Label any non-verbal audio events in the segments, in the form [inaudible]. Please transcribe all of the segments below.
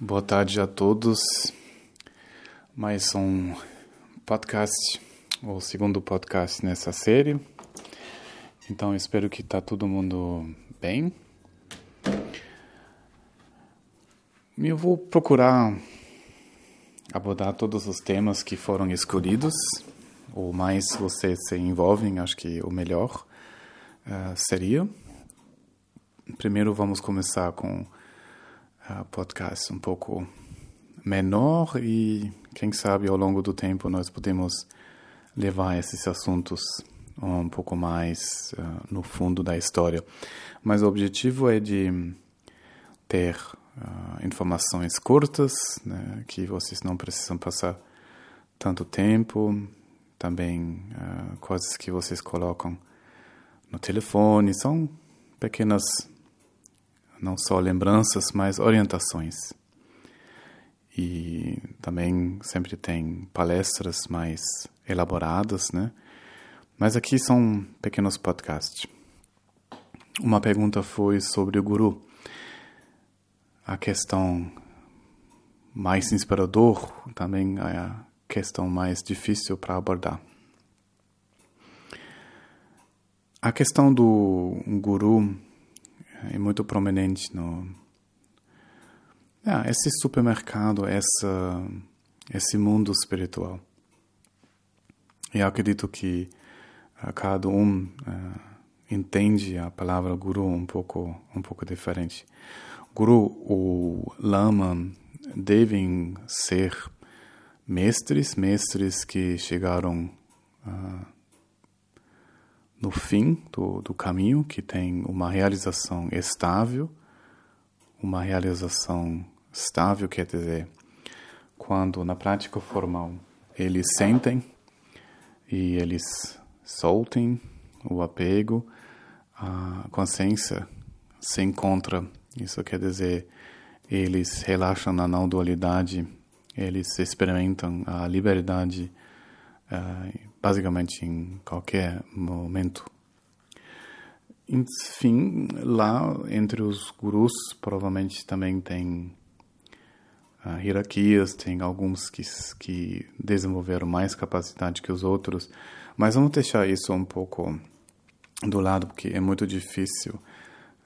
Boa tarde a todos. Mais um podcast, o segundo podcast nessa série. Então espero que tá todo mundo bem. Eu vou procurar abordar todos os temas que foram escolhidos. O mais vocês se envolvem, acho que o melhor uh, seria. Primeiro vamos começar com podcast um pouco menor e quem sabe ao longo do tempo nós podemos levar esses assuntos um pouco mais uh, no fundo da história. Mas o objetivo é de ter uh, informações curtas, né, que vocês não precisam passar tanto tempo, também uh, coisas que vocês colocam no telefone, são pequenas não só lembranças, mas orientações. E também sempre tem palestras mais elaboradas, né? Mas aqui são pequenos podcasts. Uma pergunta foi sobre o guru. A questão mais inspirador também é a questão mais difícil para abordar. A questão do guru é muito prominente no é, esse supermercado, essa esse mundo espiritual. E eu acredito que uh, cada um uh, entende a palavra guru um pouco um pouco diferente. Guru, o lama devem ser mestres, mestres que chegaram uh, no fim do, do caminho, que tem uma realização estável. Uma realização estável quer dizer quando na prática formal eles sentem e eles soltem o apego, a consciência se encontra. Isso quer dizer eles relaxam na não dualidade, eles experimentam a liberdade uh, basicamente em qualquer momento. Enfim, lá entre os gurus provavelmente também tem uh, hierarquias, tem alguns que, que desenvolveram mais capacidade que os outros, mas vamos deixar isso um pouco do lado, porque é muito difícil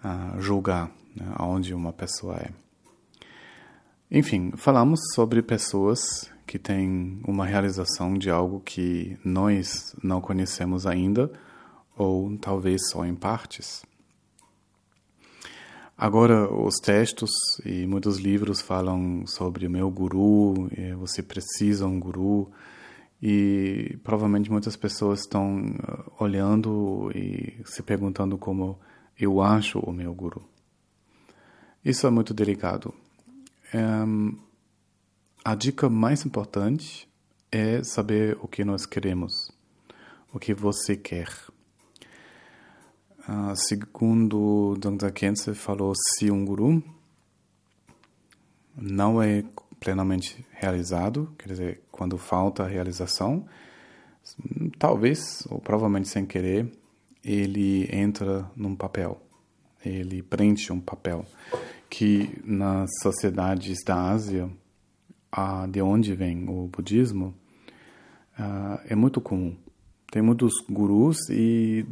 uh, julgar né, aonde uma pessoa é. Enfim, falamos sobre pessoas que têm uma realização de algo que nós não conhecemos ainda, ou talvez só em partes. Agora, os textos e muitos livros falam sobre o meu guru, você precisa um guru, e provavelmente muitas pessoas estão uh, olhando e se perguntando como eu acho o meu guru. Isso é muito delicado. Um, a dica mais importante é saber o que nós queremos, o que você quer. Uh, segundo Dr. Kense falou, se um guru não é plenamente realizado, quer dizer, quando falta a realização, talvez, ou provavelmente sem querer, ele entra num papel, ele preenche um papel que nas sociedades da Ásia a, de onde vem o budismo uh, é muito comum. Tem muitos gurus e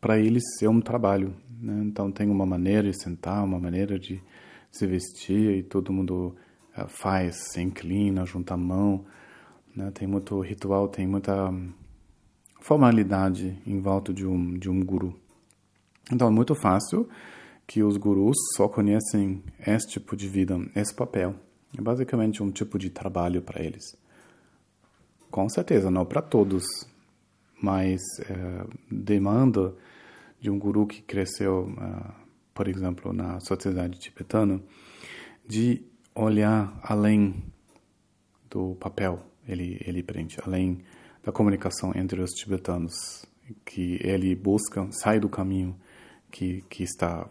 para eles é um trabalho. Né? Então tem uma maneira de sentar, uma maneira de se vestir e todo mundo uh, faz, se inclina, junta a mão. Né? Tem muito ritual, tem muita formalidade em volta de um, de um guru. Então é muito fácil que os gurus só conhecem esse tipo de vida, esse papel. É basicamente um tipo de trabalho para eles. Com certeza, não para todos, mas é, demanda de um guru que cresceu, uh, por exemplo, na sociedade tibetana, de olhar além do papel ele ele prende, além da comunicação entre os tibetanos, que ele busca sai do caminho que que está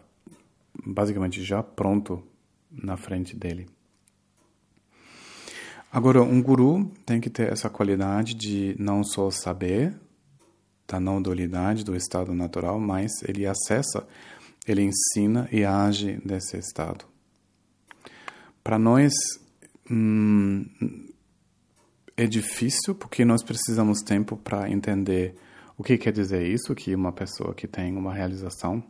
basicamente já pronto na frente dele. Agora, um guru tem que ter essa qualidade de não só saber da não dualidade do estado natural, mas ele acessa, ele ensina e age nesse estado. para nós hum, é difícil porque nós precisamos tempo para entender o que quer dizer isso, que uma pessoa que tem uma realização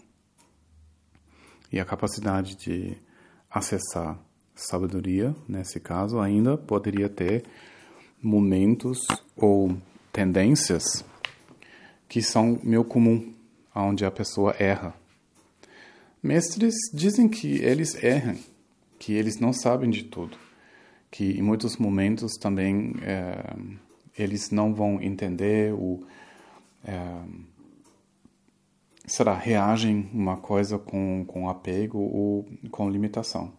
e a capacidade de acessar sabedoria, nesse caso, ainda poderia ter momentos ou tendências que são meu comum, onde a pessoa erra. Mestres dizem que eles erram, que eles não sabem de tudo, que em muitos momentos também é, eles não vão entender o é, será reagem uma coisa com, com apego ou com limitação.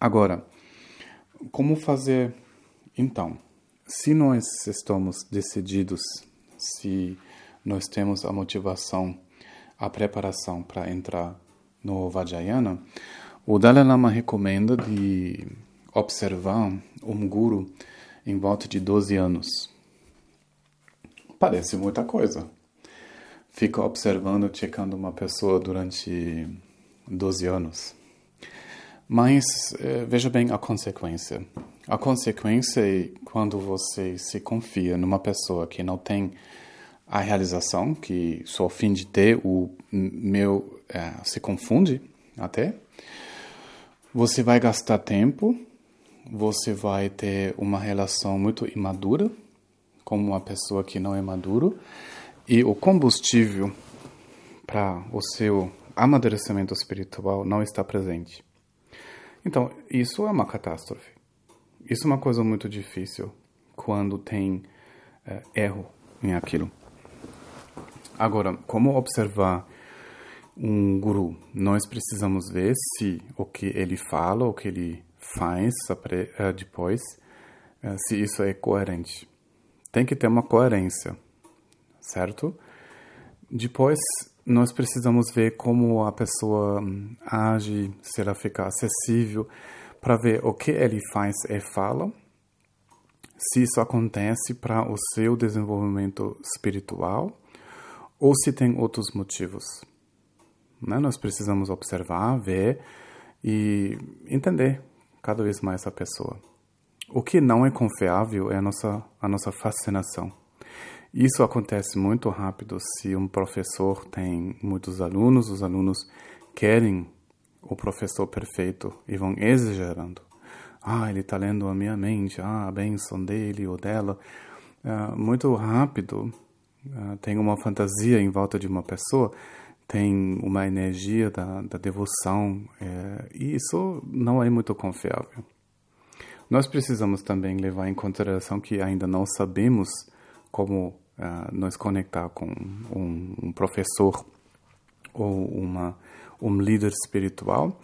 Agora, como fazer então? Se nós estamos decididos, se nós temos a motivação, a preparação para entrar no Vajrayana, o Dalai Lama recomenda de observar um guru em volta de 12 anos. Parece muita coisa. Fica observando, checando uma pessoa durante 12 anos. Mas eh, veja bem a consequência. A consequência é quando você se confia numa pessoa que não tem a realização, que só fim de ter o meu eh, se confunde até. Você vai gastar tempo você vai ter uma relação muito imadura com uma pessoa que não é maduro e o combustível para o seu amadurecimento espiritual não está presente. Então, isso é uma catástrofe. Isso é uma coisa muito difícil quando tem é, erro em aquilo. Agora, como observar um guru? Nós precisamos ver se o que ele fala, o que ele faz eh, depois, eh, se isso é coerente. Tem que ter uma coerência, certo? Depois, nós precisamos ver como a pessoa hum, age, se ela fica acessível, para ver o que ele faz e fala, se isso acontece para o seu desenvolvimento espiritual ou se tem outros motivos. Né? Nós precisamos observar, ver e entender cada vez mais a pessoa. O que não é confiável é a nossa, a nossa fascinação. Isso acontece muito rápido se um professor tem muitos alunos, os alunos querem o professor perfeito e vão exagerando. Ah, ele está lendo a minha mente, ah, a benção dele ou dela. Uh, muito rápido, uh, tem uma fantasia em volta de uma pessoa tem uma energia da, da devoção, é, e isso não é muito confiável. Nós precisamos também levar em consideração que ainda não sabemos como uh, nos conectar com um, um, professor ou uma, um líder espiritual.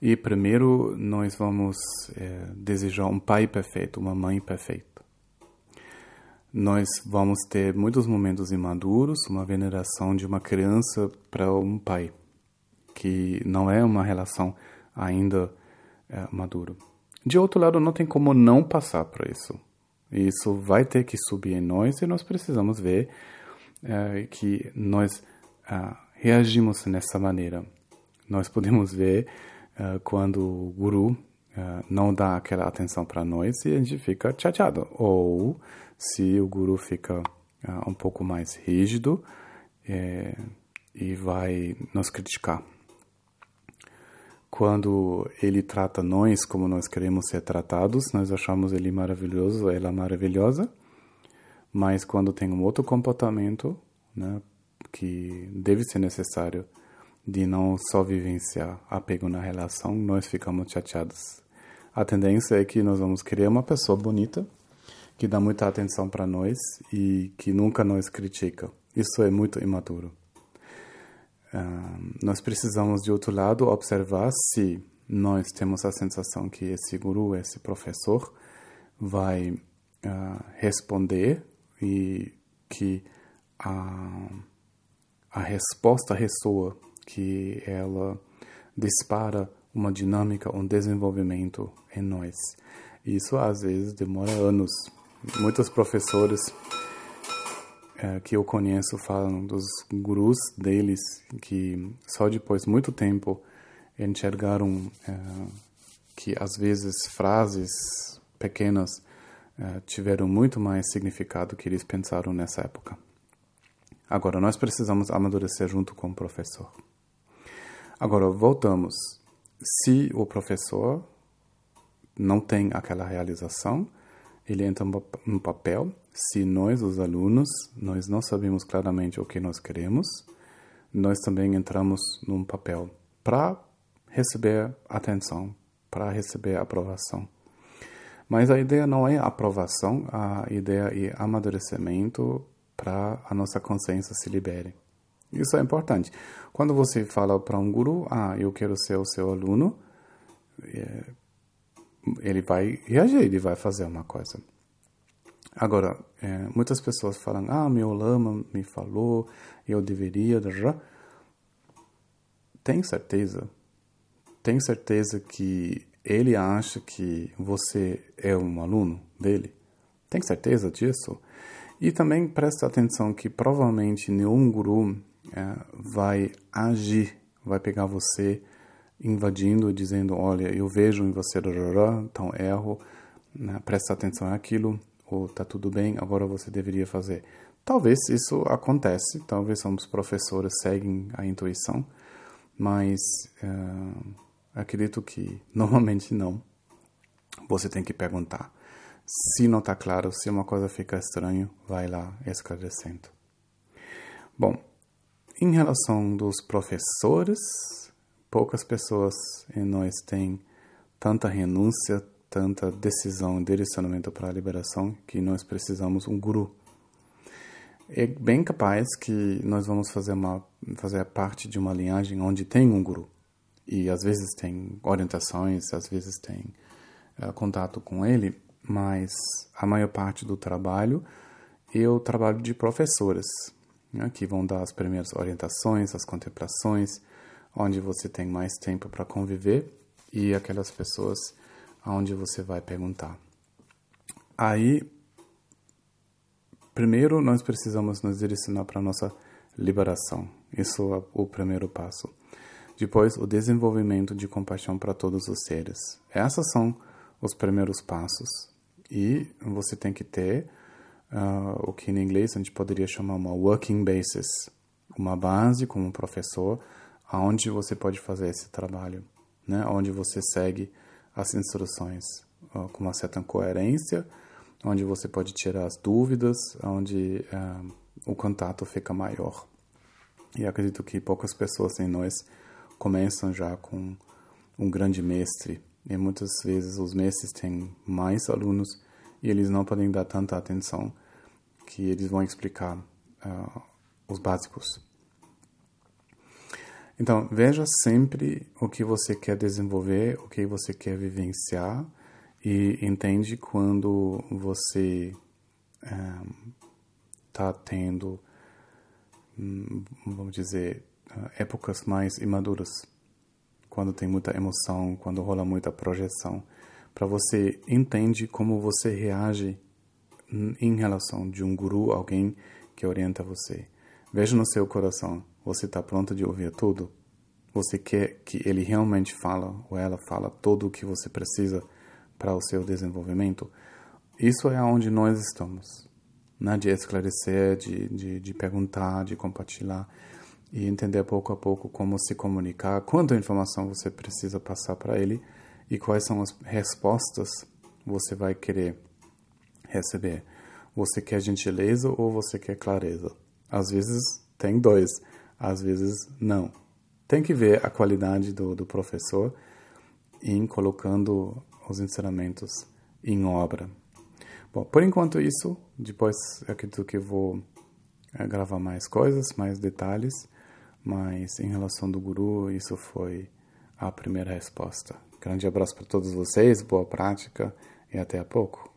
E primeiro nós vamos é, desejar um pai perfeito, uma mãe perfeita nós vamos ter muitos momentos imaduros, uma veneração de uma criança para um pai, que não é uma relação ainda é, madura. De outro lado, não tem como não passar por isso. Isso vai ter que subir em nós e nós precisamos ver é, que nós é, reagimos nessa maneira. Nós podemos ver é, quando o guru é, não dá aquela atenção para nós e a gente fica chateado. Ou se o guru fica uh, um pouco mais rígido é, e vai nos criticar. Quando ele trata nós como nós queremos ser tratados, nós achamos ele maravilhoso, ela maravilhosa, mas quando tem um outro comportamento, né, que deve ser necessário de não só vivenciar apego na relação, nós ficamos chateados. A tendência é que nós vamos querer uma pessoa bonita, que dá muita atenção para nós e que nunca nos critica. Isso é muito imaturo. Uh, nós precisamos, de outro lado, observar se nós temos a sensação que esse guru, esse professor, vai uh, responder e que a, a resposta ressoa, que ela dispara uma dinâmica, um desenvolvimento em nós. Isso às vezes demora anos muitos professores é, que eu conheço falam dos gurus deles que só depois muito tempo enxergaram é, que às vezes frases pequenas é, tiveram muito mais significado que eles pensaram nessa época. Agora, nós precisamos amadurecer junto com o professor. Agora, voltamos. Se o professor não tem aquela realização, ele entra no papel. Se nós, os alunos, nós não sabemos claramente o que nós queremos, nós também entramos num papel para receber atenção, para receber aprovação. Mas a ideia não é aprovação, a ideia é amadurecimento para a nossa consciência se libere. Isso é importante. Quando você fala para um guru, ah, eu quero ser o seu aluno, é, ele vai reagir, ele vai fazer uma coisa. Agora, é, muitas pessoas falam, ah, meu lama me falou, eu deveria. Tem certeza? Tem certeza que ele acha que você é um aluno dele? Tem certeza disso? E também presta atenção que provavelmente nenhum guru é, vai agir, vai pegar você invadindo, dizendo, olha, eu vejo em você, então erro, né, presta atenção naquilo, ou tá tudo bem, agora você deveria fazer. Talvez isso acontece, talvez os professores seguem a intuição, mas uh, acredito que [laughs] normalmente não. Você tem que perguntar. Se não está claro, se uma coisa fica estranha, vai lá esclarecendo. Bom, em relação dos professores, poucas pessoas em nós têm tanta renúncia, tanta decisão, direcionamento para a liberação que nós precisamos um guru. É bem capaz que nós vamos fazer uma fazer parte de uma linhagem onde tem um guru e às vezes tem orientações, às vezes tem uh, contato com ele, mas a maior parte do trabalho o trabalho de professores, né, que vão dar as primeiras orientações, as contemplações, onde você tem mais tempo para conviver e aquelas pessoas onde você vai perguntar. Aí, primeiro nós precisamos nos direcionar para a nossa liberação. Isso é o primeiro passo. Depois, o desenvolvimento de compaixão para todos os seres. Essas são os primeiros passos. E você tem que ter uh, o que em inglês a gente poderia chamar uma working basis, uma base como professor, aonde você pode fazer esse trabalho, né? Onde você segue as instruções com uma certa coerência, onde você pode tirar as dúvidas, onde uh, o contato fica maior. E acredito que poucas pessoas em nós começam já com um grande mestre e muitas vezes os mestres têm mais alunos e eles não podem dar tanta atenção que eles vão explicar uh, os básicos. Então, veja sempre o que você quer desenvolver, o que você vivenciar e entende quando você está um, tendo, hum, vamos dizer, uh, épocas mais imaduras quando tem muita emoção, quando rola muita projeção, para você entende como você reage em relação de um guru, alguém que orienta você. Veja no seu coração, você está pronto de ouvir tudo? Você quer que ele realmente fala ou ela fala tudo o que você precisa para o seu desenvolvimento? Isso é onde nós estamos. Né? De esclarecer, de, de, de perguntar, de compartilhar e entender pouco a pouco como se comunicar, quanta informação você precisa passar para ele e quais são as respostas você vai querer receber. Você quer gentileza ou você quer clareza? Às vezes tem dois, às vezes não. Tem que ver a qualidade do, do professor em colocando os ensinamentos em obra. Bom, por enquanto isso, depois acredito que vou eh, gravar mais coisas, mais detalhes. Mas em relação do guru, isso foi a primeira resposta. Grande abraço para todos vocês, boa prática e até a pouco.